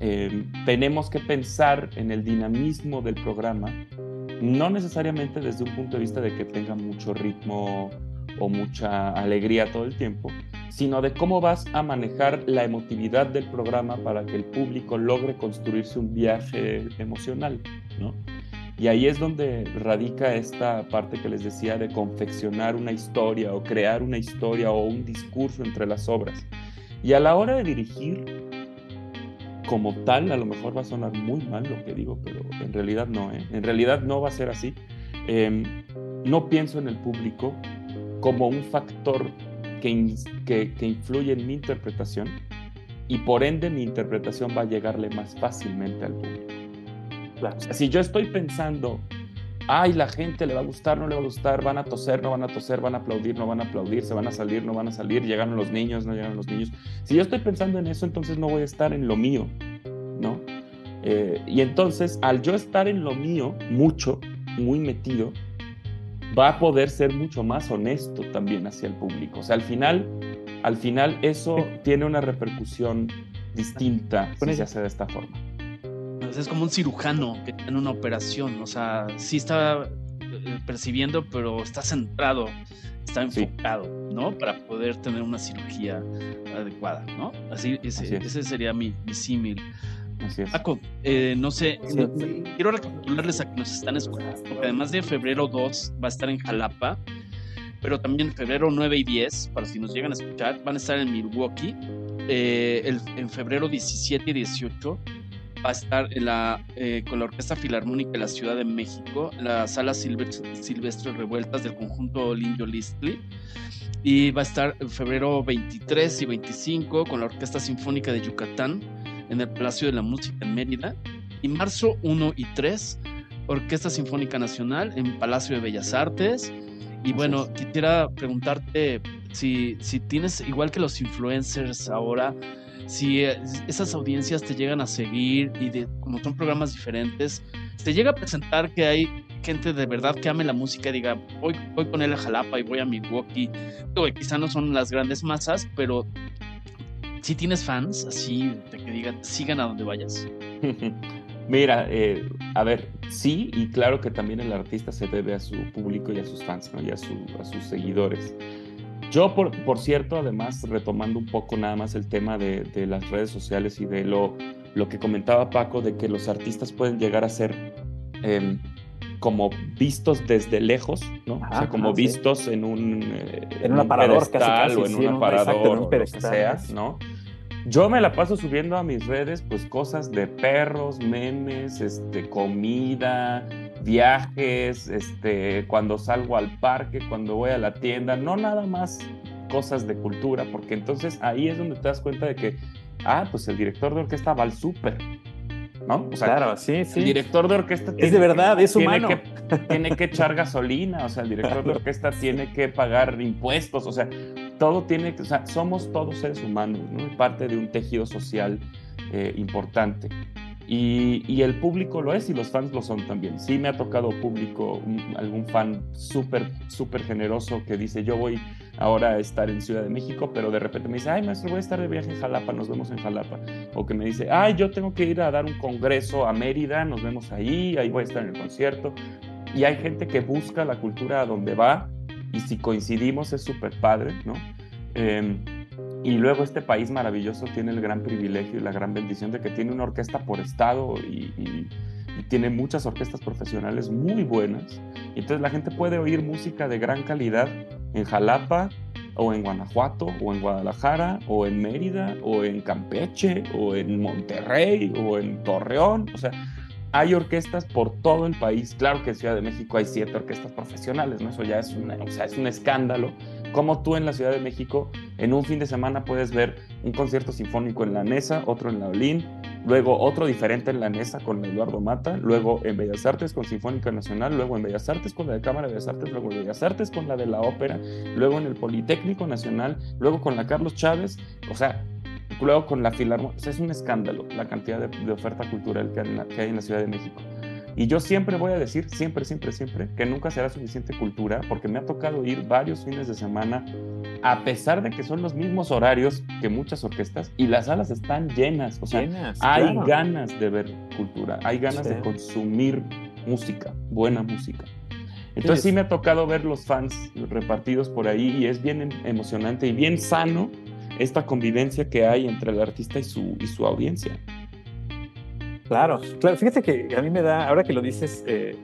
eh, tenemos que pensar en el dinamismo del programa, no necesariamente desde un punto de vista de que tenga mucho ritmo o mucha alegría todo el tiempo, sino de cómo vas a manejar la emotividad del programa para que el público logre construirse un viaje emocional, ¿no? Y ahí es donde radica esta parte que les decía de confeccionar una historia o crear una historia o un discurso entre las obras. Y a la hora de dirigir, como tal, a lo mejor va a sonar muy mal lo que digo, pero en realidad no, ¿eh? En realidad no va a ser así. Em, no pienso en el público como un factor que, que, influye en mi interpretación y por ende mi interpretación va a llegarle más fácilmente al público. si yo estoy pensando, ay, la gente le va a gustar, no le va a gustar, van a toser, no van a toser, van a aplaudir, no van a aplaudir, se van a salir, no van a salir, llegaron los niños, no llegaron los niños. Si yo estoy pensando en eso, entonces no voy a estar en lo mío, ¿no? Eh, y entonces, al yo estar en lo mío mucho, muy metido, va a poder ser mucho más honesto también hacia el público. O sea, al final, al final eso tiene una repercusión distinta si se hace de esta forma. Es como un cirujano que tiene una operación, o sea, sí está eh, percibiendo, pero está centrado, está enfocado, ¿no? Para poder tener una cirugía adecuada, ¿no? Así, ese, sería mi, mi símil. Paco, eh, no sé, quiero recapitularles a que nos están escuchando, porque además de febrero 2 va a estar en Jalapa, pero también febrero 9 y 10, para si nos llegan a escuchar, van a estar en Milwaukee. Eh, en febrero 17 y 18 va a estar en la, eh, con la Orquesta Filarmónica de la Ciudad de México, la Sala Silvestre, Revueltas del conjunto Linjo Listli. Y va a estar en febrero 23 y 25 con la Orquesta Sinfónica de Yucatán en el Palacio de la Música en Mérida. Y marzo 1 y 3, Orquesta Sinfónica Nacional en Palacio de Bellas Artes. Y bueno, quisiera preguntarte si, si tienes, igual que los influencers ahora, si eh, esas audiencias te llegan a seguir y de, como son programas diferentes, te llega a presentar que hay gente de verdad que ame la música y diga, voy, voy con él a Jalapa y voy a Milwaukee. quizá no son las grandes masas, pero si tienes fans así de que digan, sigan a donde vayas. Mira, eh, a ver, sí, y claro que también el artista se debe a su público y a sus fans, ¿no? Y a, sus seguidores. Yo, por, por, cierto, además, retomando un poco nada más el tema de, de, las redes sociales y de lo, lo que comentaba Paco, de que los artistas pueden llegar a ser em, como vistos desde lejos, ¿no? o sea, como vistos en un, eh, en un aparador casi, o en un aparador, o que sea, ¿no? Yo me la paso subiendo a mis redes pues cosas de perros, memes, este, comida, viajes, este, cuando salgo al parque, cuando voy a la tienda, no nada más cosas de cultura, porque entonces ahí es donde te das cuenta de que, ah, pues el director de orquesta va al súper, ¿no? O sea, claro, sí, sí. El director de orquesta es de verdad, es humano. Tiene que, tiene que echar gasolina, o sea, el director de orquesta tiene que pagar impuestos, o sea, todo tiene que, o sea, somos todos seres humanos, ¿no? Parte de un tejido social eh, importante. Y, y, el público lo es y los fans lo son también. Sí me ha tocado público, algún fan súper, súper generoso que dice, yo voy ahora estar en Ciudad de México, pero de repente me dice, ay, maestro, voy a estar de viaje en Jalapa, nos vemos en Jalapa. O que me dice, ay, yo tengo que ir a dar un congreso a Mérida, nos vemos ahí, ahí voy a estar en el concierto. Y hay gente que busca la cultura a donde va y si coincidimos es súper padre, ¿no? Em, y luego este país maravilloso tiene el gran privilegio y la gran bendición de que tiene una orquesta por estado y, y, tiene muchas orquestas profesionales muy buenas. Y entonces la gente puede oír música de gran calidad en Jalapa o en Guanajuato o en Guadalajara o en Mérida o en Campeche o en Monterrey o en Torreón. O sea, hay orquestas por todo el país. Claro que en Ciudad de México hay siete orquestas profesionales, ¿no? Eso ya es, una, un escándalo. Como tú en la Ciudad de México, en un fin de semana puedes ver un concierto sinfónico en la Nesa, otro en la Olin, luego otro diferente en la Nesa con Eduardo Mata, luego en Bellas Artes con Sinfónica Nacional, luego en Bellas Artes con la de Cámara de Bellas Artes, luego en Bellas Artes con la de la Ópera, luego en el Politécnico Nacional, luego con la Carlos Chávez. O sea, Luego con la Filarmónica, es un escándalo la cantidad de, oferta cultural que hay, en la, Ciudad de México. Y yo siempre voy a decir, siempre, siempre, siempre, que nunca será suficiente cultura, porque me ha tocado ir varios fines de semana, a pesar de que son los mismos horarios que muchas orquestas, y las salas están llenas. O sea, hay ganas de ver cultura, hay ganas de consumir música, buena música. Entonces sí me ha tocado ver los fans repartidos por ahí y es bien em, emocionante y bien sano esta convivencia que hay entre el artista y su, y su audiencia. Claro, claro, fíjate que a mí me da, ahora que lo dices eh,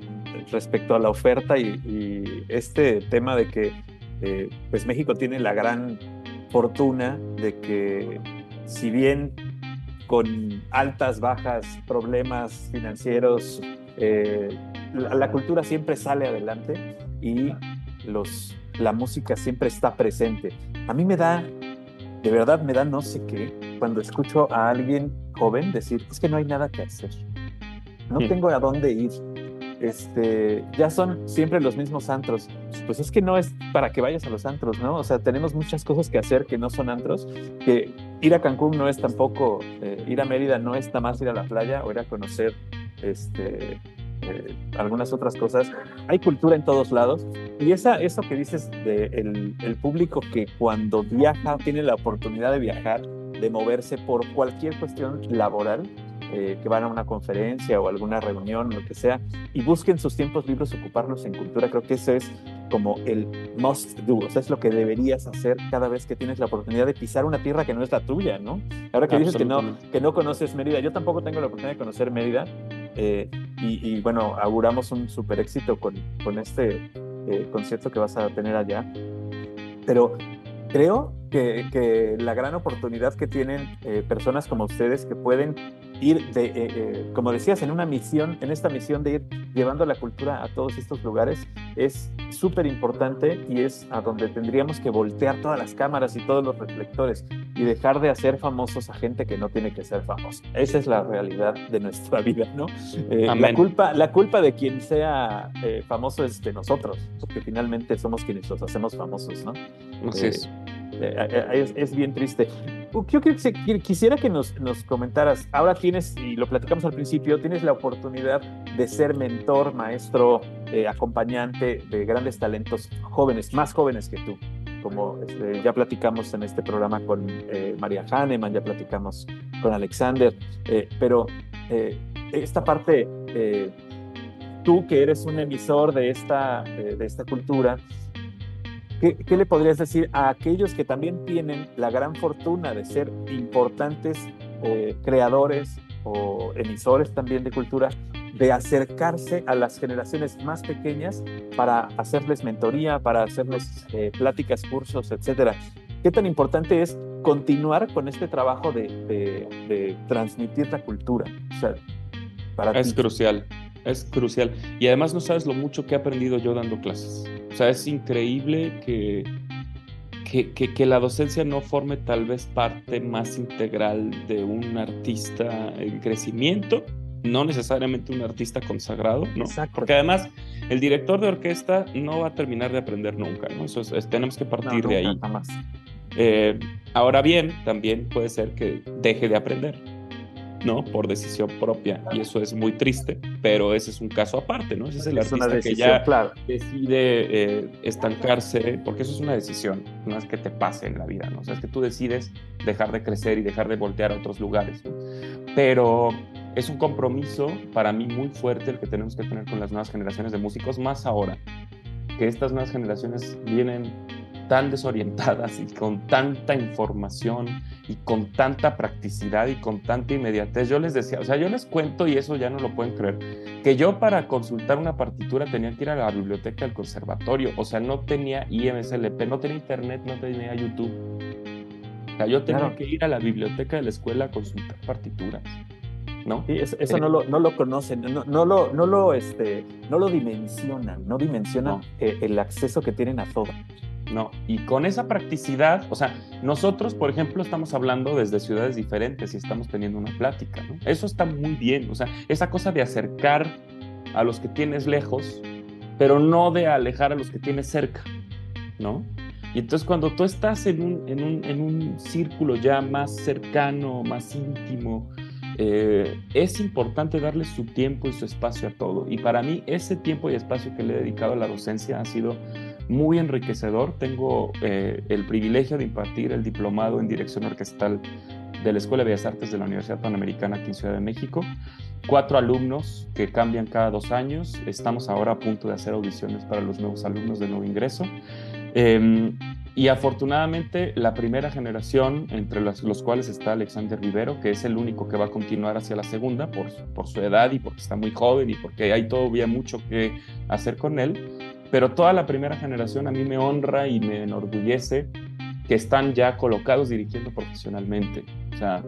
respecto a la oferta y, este tema de que eh, pues México tiene la gran fortuna de que si bien con altas, bajas, problemas financieros, eh, la, la, cultura siempre sale adelante y los, la música siempre está presente. A mí me da de verdad me da no sé qué cuando escucho a alguien joven decir, es que no hay nada que hacer, no tengo a dónde ir, este, ya son siempre los mismos antros. Pues es que no es para que vayas a los antros, ¿no? O sea, tenemos muchas cosas que hacer que no son antros, que ir a Cancún no es tampoco, eh, ir a Mérida no está más ir a la playa o ir a conocer este, eh, algunas otras cosas. Hay cultura en todos lados. Y esa, eso que dices del de el público que cuando viaja, tiene la oportunidad de viajar, de moverse por cualquier cuestión laboral, eh, que van a una conferencia o alguna reunión, lo que sea, y busquen sus tiempos libres ocuparlos en cultura. Creo que eso es como el must do, o sea, es lo que deberías hacer cada vez que tienes la oportunidad de pisar una tierra que no es la tuya, ¿no? Ahora que dices que no, que no conoces Mérida, yo tampoco tengo la oportunidad de conocer Mérida, eh, y, bueno, auguramos un super éxito con, este eh, concierto que vas a tener allá. Pero creo que, la gran oportunidad que tienen eh, personas como ustedes que pueden ir, de, como decías, en una misión, en esta misión de ir llevando la cultura a todos estos lugares, es súper importante y es a donde tendríamos que voltear todas las cámaras y todos los reflectores y dejar de hacer famosos a gente que no tiene que ser famosa. Esa es la realidad de nuestra vida, ¿no? Eh, la, culpa, la culpa de quien sea famoso es de nosotros, porque finalmente somos quienes los hacemos famosos, ¿no? Así es. Es, es, bien triste. Yo quisiera que nos, nos, comentaras, ahora tienes, y lo platicamos al principio, tienes la oportunidad de ser mentor, maestro, eh, acompañante de grandes talentos jóvenes, más jóvenes que tú, como este, ya platicamos en este programa con eh, María Hahnemann, ya platicamos con Alexander, eh, pero esta parte, tú que eres un emisor de esta, de esta cultura, ¿Qué, le podrías decir a aquellos que también tienen la gran fortuna de ser importantes eh, creadores o emisores también de cultura, de acercarse a las generaciones más pequeñas para hacerles mentoría, para hacerles eh, pláticas, cursos, etcétera? ¿Qué tan importante es continuar con este trabajo de, transmitir la cultura? para es crucial, es crucial. Y además no sabes lo mucho que he aprendido yo dando clases. O sea, es increíble que, que, la docencia no forme tal vez parte más integral de un artista en crecimiento, no necesariamente un artista consagrado, ¿no? Porque además el director de orquesta no va a terminar de aprender nunca, ¿no? Eso tenemos que partir de ahí. Eh, ahora bien, también puede ser que deje de aprender. ¿no? Por decisión propia. Y eso es muy triste, pero ese es un caso aparte, ¿no? Ese es el artista que ya decide eh, estancarse, porque eso es una decisión, no es que te pase en la vida, ¿no? O sea, es que tú decides dejar de crecer y dejar de voltear a otros lugares, Pero es un compromiso para mí muy fuerte el que tenemos que tener con las nuevas generaciones de músicos, más ahora que estas nuevas generaciones vienen tan desorientadas y con tanta información y con tanta practicidad y con tanta inmediatez. Yo les decía, o sea, yo les cuento y eso ya no lo pueden creer, que yo para consultar una partitura tenía que ir a la biblioteca del conservatorio, o sea, no tenía IMSLP, no tenía internet, no tenía YouTube. O sea, yo tenía que ir a la biblioteca de la escuela a consultar partituras. ¿No? eso, no, lo, no lo conocen, no, no, lo, no, lo, este, no lo dimensionan, no dimensionan eh, el acceso que tienen a todo. No, y con esa practicidad, o sea, nosotros, por ejemplo, estamos hablando desde ciudades diferentes y estamos teniendo una plática, ¿no? Eso está muy bien, o sea, esa cosa de acercar a los que tienes lejos, pero no de alejar a los que tienes cerca, ¿no? Y entonces cuando tú estás en un, en un, en un círculo ya más cercano, más íntimo, eh, es importante darle su tiempo y su espacio a todo. Y para mí ese tiempo y espacio que le he dedicado a la docencia ha sido muy enriquecedor. Tengo eh, el privilegio de impartir el diplomado en dirección orquestal de la Escuela de Bellas Artes de la Universidad Panamericana aquí en Ciudad de México. Cuatro alumnos que cambian cada dos años. Estamos ahora a punto de hacer audiciones para los nuevos alumnos de nuevo ingreso. Em, y afortunadamente la primera generación, entre los, los, cuales está Alexander Rivero, que es el único que va a continuar hacia la segunda por, por su edad y porque está muy joven y porque hay todavía mucho que hacer con él, pero toda la primera generación a mí me honra y me enorgullece que están ya colocados dirigiendo profesionalmente. O sea,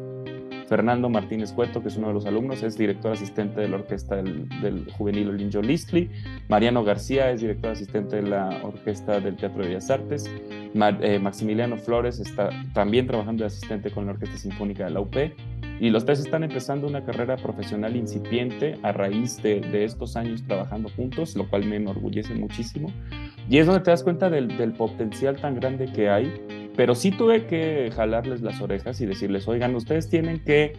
Fernando Martínez Cueto, que es uno de los alumnos, es director asistente de la orquesta del, juvenil Olinjo Listli. Mariano García es director asistente de la orquesta del Teatro de Bellas Artes. Eh, Maximiliano Flores está también trabajando de asistente con la Orquesta Sinfónica de la UP. Y los tres están empezando una carrera profesional incipiente a raíz de, estos años trabajando juntos, lo cual me enorgullece muchísimo. Y es donde te das cuenta del, del potencial tan grande que hay pero sí tuve que jalarles las orejas y decirles, oigan, ustedes tienen que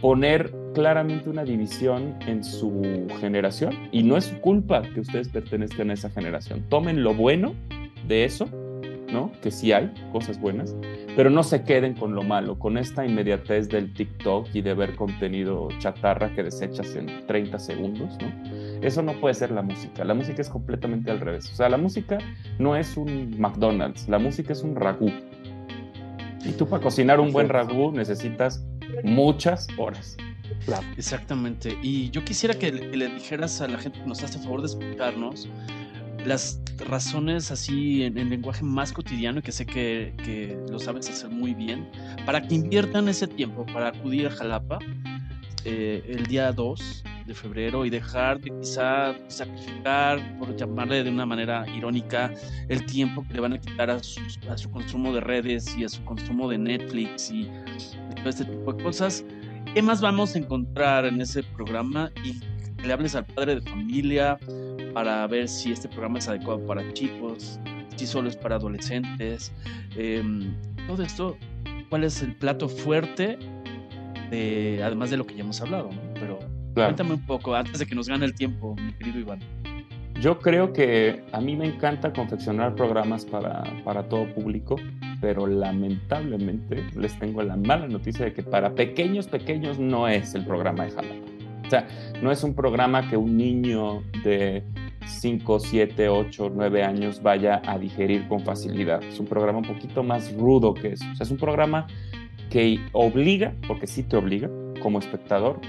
poner claramente una división en su generación y no es su culpa que ustedes pertenezcan a esa generación. Tomen lo bueno de eso, ¿no? Que sí hay cosas buenas, pero no se queden con lo malo, con esta inmediatez del TikTok y de ver contenido chatarra que desechas en 30 segundos, ¿no? Eso no puede ser la música. La música es completamente al revés. O sea, la música no es un McDonald's, la música es un ragú. Y tú para cocinar un buen ragú necesitas muchas horas. Exactamente. Y yo quisiera que le, dijeras a la gente que nos hace favor de escucharnos las razones así en, el lenguaje más cotidiano que sé que, que, lo sabes hacer muy bien, para que inviertan ese tiempo para acudir a Jalapa eh, el día 2 de febrero y dejar de quizá sacrificar, por llamarle de una manera irónica, el tiempo que le van a quitar a, su consumo de redes y a su consumo de Netflix y todo este tipo de cosas. ¿Qué más vamos a encontrar en ese programa? Que le hables al padre de familia para ver si este programa es adecuado para chicos, si solo es para adolescentes. Em, todo esto, ¿cuál es el plato fuerte? De, además de lo que ya hemos hablado, pero Cuéntame un poco, antes de que nos gane el tiempo, mi querido Iván. Yo creo que a mí me encanta confeccionar programas para, para todo público, pero lamentablemente les tengo la mala noticia de que para pequeños, pequeños no es el programa de Jalapa. O sea, no es un programa que un niño de 5, 7, 8, 9 años vaya a digerir con facilidad. Es un programa un poquito más rudo que eso. O sea, es un programa que obliga, porque sí te obliga como espectador,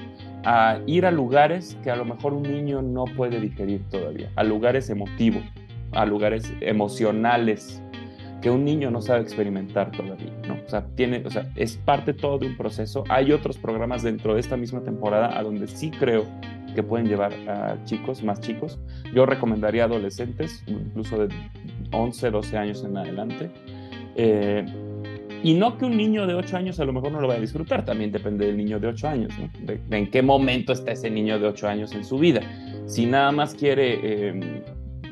a ir a lugares que a lo mejor un niño no puede digerir todavía, a lugares emotivos, a lugares emocionales que un niño no sabe experimentar todavía, ¿no? O sea, tiene, o sea, es parte todo de un proceso. Hay otros programas dentro de esta misma temporada a donde sí creo que pueden llevar a chicos, más chicos. Yo recomendaría adolescentes, incluso de 11, 12 años en adelante. Eh, y no que un niño de 8 años a lo mejor no lo vaya a disfrutar, también depende del niño de 8 años, ¿no? de, en qué momento está ese niño de 8 años en su vida. Si nada más quiere em,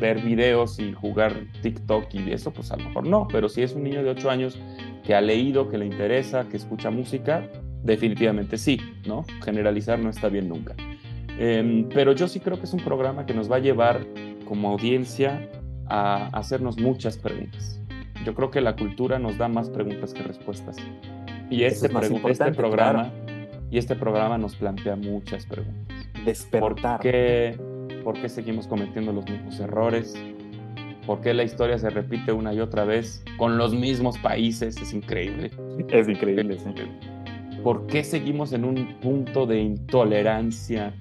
ver videos y jugar TikTok y eso, pues a lo mejor no, pero si es un niño de 8 años que ha leído, que le interesa, que escucha música, definitivamente sí, ¿no? Generalizar no está bien nunca. Em, pero yo sí creo que es un programa que nos va a llevar como audiencia a hacernos muchas preguntas. Yo creo que la cultura nos da más preguntas que respuestas. Y este, este programa y este programa nos plantea muchas preguntas. Despertar. ¿Por qué, ¿Por qué seguimos cometiendo los mismos errores? ¿Por qué la historia se repite una y otra vez con los mismos países? Es increíble. Es increíble, sí. ¿Por qué seguimos en un punto de intolerancia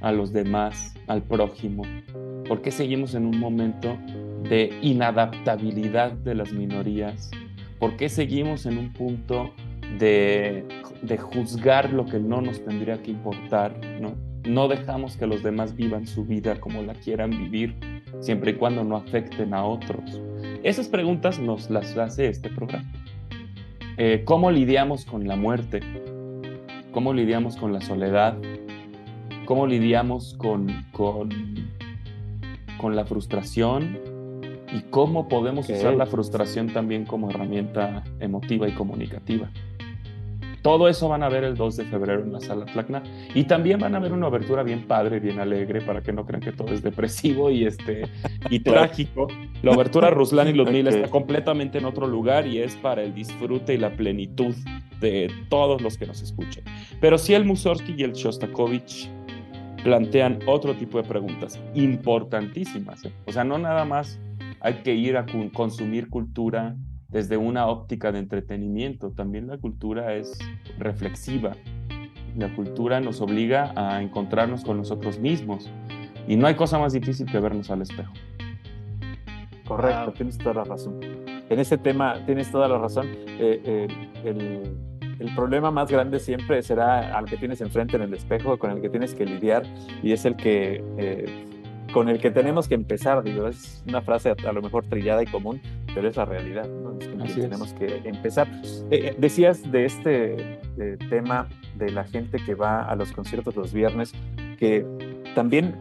a los demás, al prójimo? ¿Por qué seguimos en un momento de inadaptabilidad de las minorías? ¿Por qué seguimos en un punto de, de juzgar lo que no nos tendría que importar? ¿no? No dejamos que los demás vivan su vida como la quieran vivir, siempre y cuando no afecten a otros. Esas preguntas nos las hace este programa. Eh, ¿Cómo lidiamos con la muerte? ¿Cómo lidiamos con la soledad? ¿Cómo lidiamos con, con, con la frustración? ¿Y cómo podemos usar la frustración también como herramienta emotiva y comunicativa? Todo eso van a ver el 2 de febrero en la sala Tlacna. Y también van a ver una abertura bien padre, bien alegre, para que no crean que todo es depresivo y, este, y trágico. La abertura Ruslan y Ludmila está completamente en otro lugar y es para el disfrute y la plenitud de todos los que nos escuchen. Pero sí el Mussorgsky y el Shostakovich plantean otro tipo de preguntas importantísimas. ¿eh? O sea, no nada más hay que ir a consumir cultura desde una óptica de entretenimiento. También la cultura es reflexiva. La cultura nos obliga a encontrarnos con nosotros mismos. Y no hay cosa más difícil que vernos al espejo. Correcto, tienes toda la razón. En ese tema tienes toda la razón. Eh, eh, el, el, problema más grande siempre será al que tienes enfrente en el espejo, con el que tienes que lidiar, y es el que eh, con el que tenemos que empezar. Digo, es una frase a, lo mejor trillada y común, pero es la realidad. ¿no? tenemos que empezar. Eh, eh, decías de este tema de la gente que va a los conciertos los viernes, que también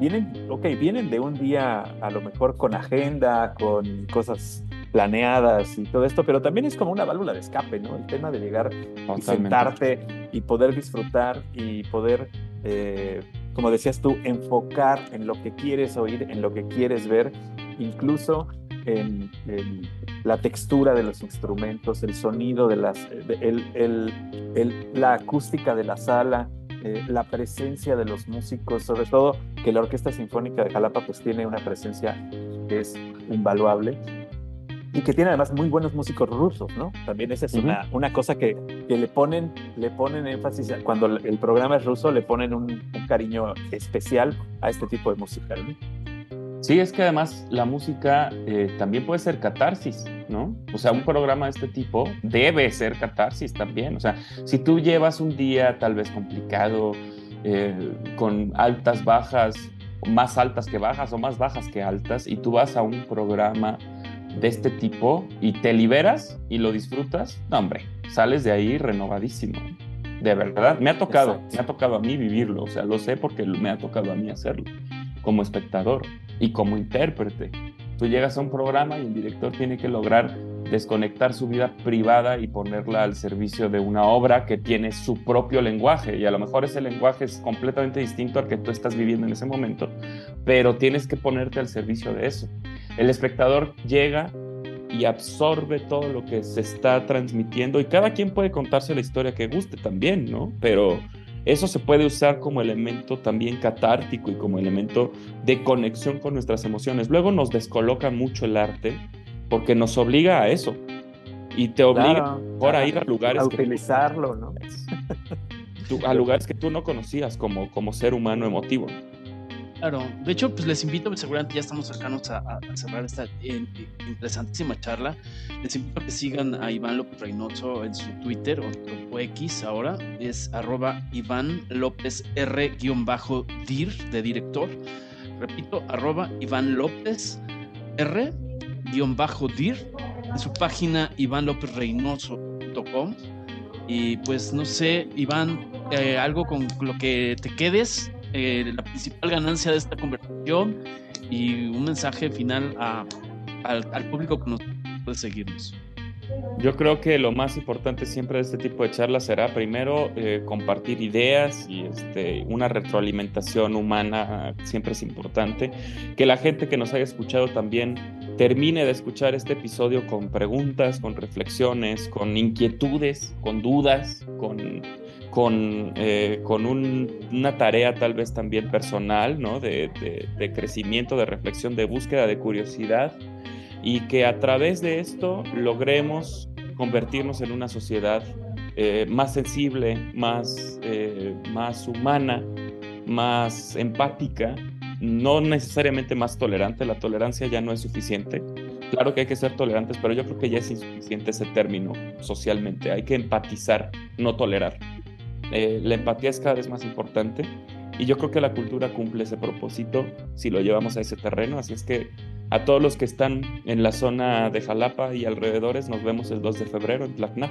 vienen, ok, vienen de un día a lo mejor con agenda, con cosas planeadas y todo esto, pero también es como una válvula de escape, ¿no? El tema de llegar y sentarte y poder disfrutar y poder eh, como decías tú, enfocar en lo que quieres oír, en lo que quieres ver, incluso en, la textura de los instrumentos, el sonido de las, la acústica de la sala, eh, la presencia de los músicos, sobre todo que la Orquesta Sinfónica de Jalapa pues tiene una presencia que es invaluable y que tiene además muy buenos músicos rusos, ¿no? También esa es una, una, cosa que, que, le, ponen, le ponen énfasis, cuando el programa es ruso, le ponen un, cariño especial a este tipo de música, ¿no? Sí, es que además la música eh, también puede ser catarsis, ¿no? O sea, un programa de este tipo debe ser catarsis también. O sea, si tú llevas un día tal vez complicado, eh, con altas, bajas, más altas que bajas o más bajas que altas, y tú vas a un programa de este tipo y te liberas y lo disfrutas, no, hombre, sales de ahí renovadísimo. De verdad, me ha tocado, me ha tocado a mí vivirlo, o sea, lo sé porque me ha tocado a mí hacerlo, como espectador y como intérprete. Tú llegas a un programa y el director tiene que lograr desconectar su vida privada y ponerla al servicio de una obra que tiene su propio lenguaje y a lo mejor ese lenguaje es completamente distinto al que tú estás viviendo en ese momento, pero tienes que ponerte al servicio de eso. El espectador llega y absorbe todo lo que se está transmitiendo y cada quien puede contarse la historia que guste también, ¿no? Pero eso se puede usar como elemento también catártico y como elemento de conexión con nuestras emociones. Luego nos descoloca mucho el arte porque nos obliga a eso y te obliga a ir a lugares a utilizarlo, ¿no? a lugares que tú no conocías como, como ser humano emotivo. Claro, de hecho, pues les invito, seguramente ya estamos cercanos a, cerrar esta interesantísima charla. Les invito a que sigan a Iván López Reynoso en su Twitter o, X ahora, es arroba Iván López R-dir de director. Repito, arroba Iván López R-dir en su página ivánlopezreynoso.com. Y pues no sé, Iván, eh, algo con lo que te quedes eh, la principal ganancia de esta conversación y un mensaje final al, público que nos puede seguirnos. Yo creo que lo más importante siempre de este tipo de charlas será primero eh, compartir ideas y este, una retroalimentación humana siempre es importante. Que la gente que nos haya escuchado también termine de escuchar este episodio con preguntas, con reflexiones, con inquietudes, con dudas, con, con, eh, con una tarea tal vez también personal, ¿no? De, de crecimiento, de reflexión, de búsqueda, de curiosidad y que a través de esto logremos convertirnos en una sociedad eh, más sensible, más, eh, más humana, más empática, no necesariamente más tolerante, la tolerancia ya no es suficiente. Claro que hay que ser tolerantes, pero yo creo que ya es insuficiente ese término socialmente. Hay que empatizar, no tolerar. Eh, la empatía es cada vez más importante y yo creo que la cultura cumple ese propósito si lo llevamos a ese terreno. Así es que a todos los que están en la zona de Jalapa y alrededores, nos vemos el 2 de febrero en Tlacna.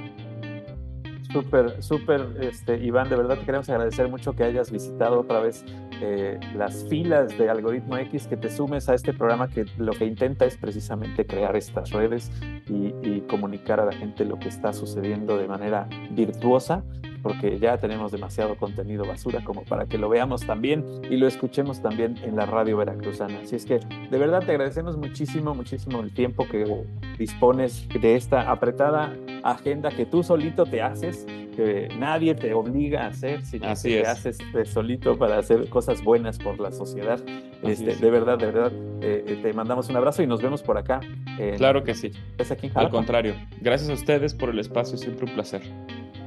Súper, súper, este, Iván, de verdad te queremos agradecer mucho que hayas visitado otra vez eh, las filas de Algoritmo X, que te sumes a este programa que lo que intenta es precisamente crear estas redes y, y comunicar a la gente lo que está sucediendo de manera virtuosa porque ya tenemos demasiado contenido basura como para que lo veamos también y lo escuchemos también en la radio veracruzana. Así es que de verdad te agradecemos muchísimo, muchísimo el tiempo que dispones de esta apretada agenda que tú solito te haces, que nadie te obliga a hacer, sino que te haces solito para hacer cosas buenas por la sociedad. Este, de verdad, de verdad, eh, eh, te mandamos un abrazo y nos vemos por acá. claro que sí. Aquí Al contrario, gracias a ustedes por el espacio, siempre un placer.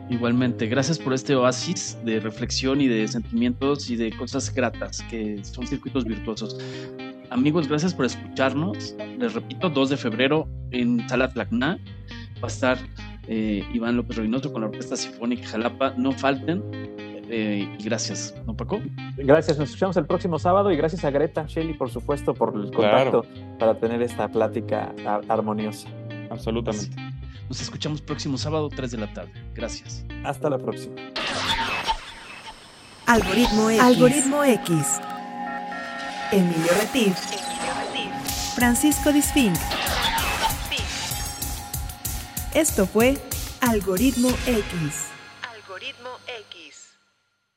Igualmente, gracias por este oasis de reflexión y de sentimientos y de cosas gratas, que son circuitos virtuosos. Amigos, gracias por escucharnos. Les repito, 2 de febrero en Sala Tlacna va a estar eh, Iván López Reynoso con la Orquesta Sinfónica Jalapa. No falten. Eh, y gracias, ¿no, Paco? Gracias, nos escuchamos el próximo sábado y gracias a Greta Shelly, por supuesto, por el contacto para tener esta plática armoniosa. Absolutamente. Nos escuchamos próximo sábado, 3 de la tarde. Gracias. Hasta la próxima. Algoritmo X. Algoritmo X. Emilio Retif. Francisco Disfink. Esto fue Algoritmo X. Algoritmo X.